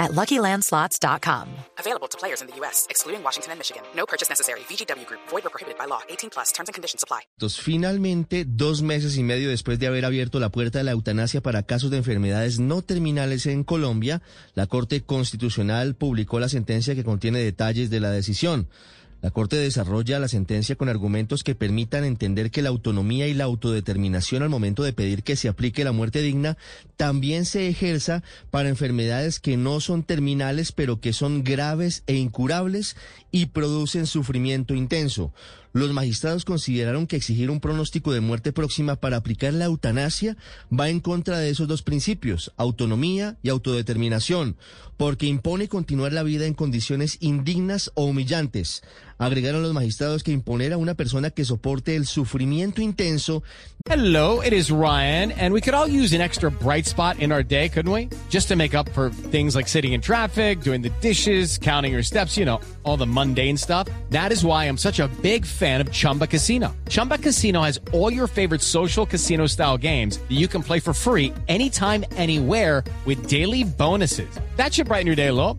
at LuckyLandSlots.com. Available to players in the U.S., excluding Washington and Michigan. No purchase necessary. VGW Group. Void or prohibited by law. 18 plus. Terms and conditions apply. Finalmente, dos meses y medio después de haber abierto la puerta de la eutanasia para casos de enfermedades no terminales en Colombia, la Corte Constitucional publicó la sentencia que contiene detalles de la decisión. La Corte desarrolla la sentencia con argumentos que permitan entender que la autonomía y la autodeterminación al momento de pedir que se aplique la muerte digna también se ejerza para enfermedades que no son terminales pero que son graves e incurables y producen sufrimiento intenso. Los magistrados consideraron que exigir un pronóstico de muerte próxima para aplicar la eutanasia va en contra de esos dos principios, autonomía y autodeterminación, porque impone continuar la vida en condiciones indignas o humillantes. Agregaron los magistrados que imponer a una persona que soporte el sufrimiento intenso. Hello, it is Ryan, and we could all use an extra bright spot in our day, couldn't we? Just to make up for things like sitting in traffic, doing the dishes, counting your steps, you know, all the mundane stuff. That is why I'm such a big fan of Chumba Casino. Chumba Casino has all your favorite social casino style games that you can play for free anytime, anywhere with daily bonuses. That should brighten your day a little.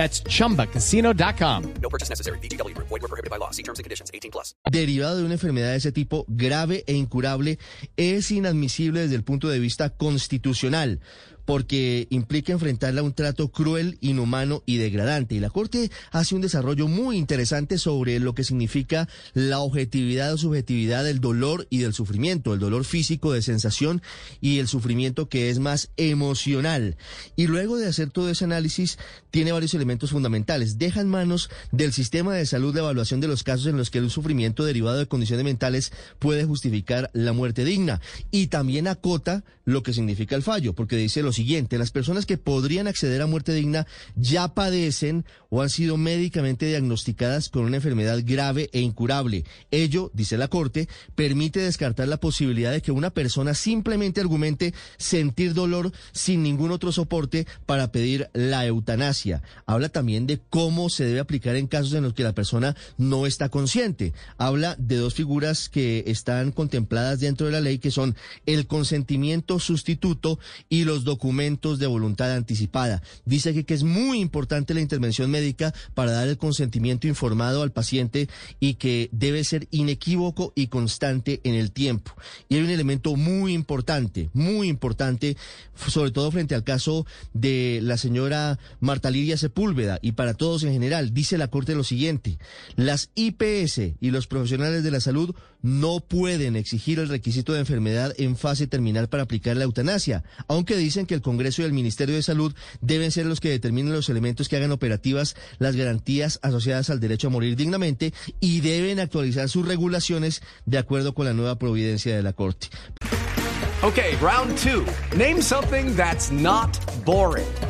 That's chumbacasino.com. No purchase necessary. VGW Group. Void were prohibited by law. See terms and conditions. 18 plus. derivado de una enfermedad de ese tipo grave e incurable es inadmisible desde el punto de vista constitucional porque implica enfrentarla a un trato cruel, inhumano y degradante. Y la Corte hace un desarrollo muy interesante sobre lo que significa la objetividad o subjetividad del dolor y del sufrimiento, el dolor físico de sensación y el sufrimiento que es más emocional. Y luego de hacer todo ese análisis, tiene varios elementos fundamentales. Deja en manos del sistema de salud la evaluación de los casos en los que el sufrimiento derivado de condiciones mentales puede justificar la muerte digna. Y también acota lo que significa el fallo, porque dice lo siguiente, las personas que podrían acceder a muerte digna ya padecen o han sido médicamente diagnosticadas con una enfermedad grave e incurable. Ello, dice la Corte, permite descartar la posibilidad de que una persona simplemente argumente sentir dolor sin ningún otro soporte para pedir la eutanasia. Habla también de cómo se debe aplicar en casos en los que la persona no está consciente. Habla de dos figuras que están contempladas dentro de la ley, que son el consentimiento sustituto y los documentos de voluntad anticipada. Dice que, que es muy importante la intervención médica para dar el consentimiento informado al paciente y que debe ser inequívoco y constante en el tiempo. Y hay un elemento muy importante, muy importante, sobre todo frente al caso de la señora Marta Lidia Sepúlveda y para todos en general. Dice la Corte lo siguiente, las IPS y los profesionales de la salud no pueden exigir el requisito de enfermedad en fase terminal para aplicar la eutanasia, aunque dicen que el Congreso y el Ministerio de Salud deben ser los que determinen los elementos que hagan operativas las garantías asociadas al derecho a morir dignamente y deben actualizar sus regulaciones de acuerdo con la nueva providencia de la Corte. Okay, round two. Name something that's not boring.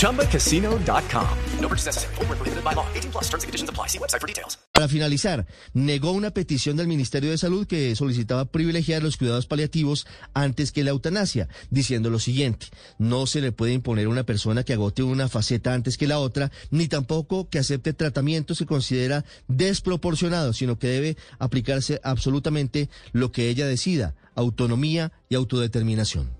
ChumbaCasino.com. No purchase necessary. Void were prohibited by law. 18 plus. Terms and conditions apply. See website for details. Para finalizar, negó una petición del Ministerio de Salud que solicitaba privilegiar los cuidados paliativos antes que la eutanasia, diciendo lo siguiente, no se le puede imponer a una persona que agote una faceta antes que la otra, ni tampoco que acepte tratamientos que considera desproporcionados, sino que debe aplicarse absolutamente lo que ella decida, autonomía y autodeterminación.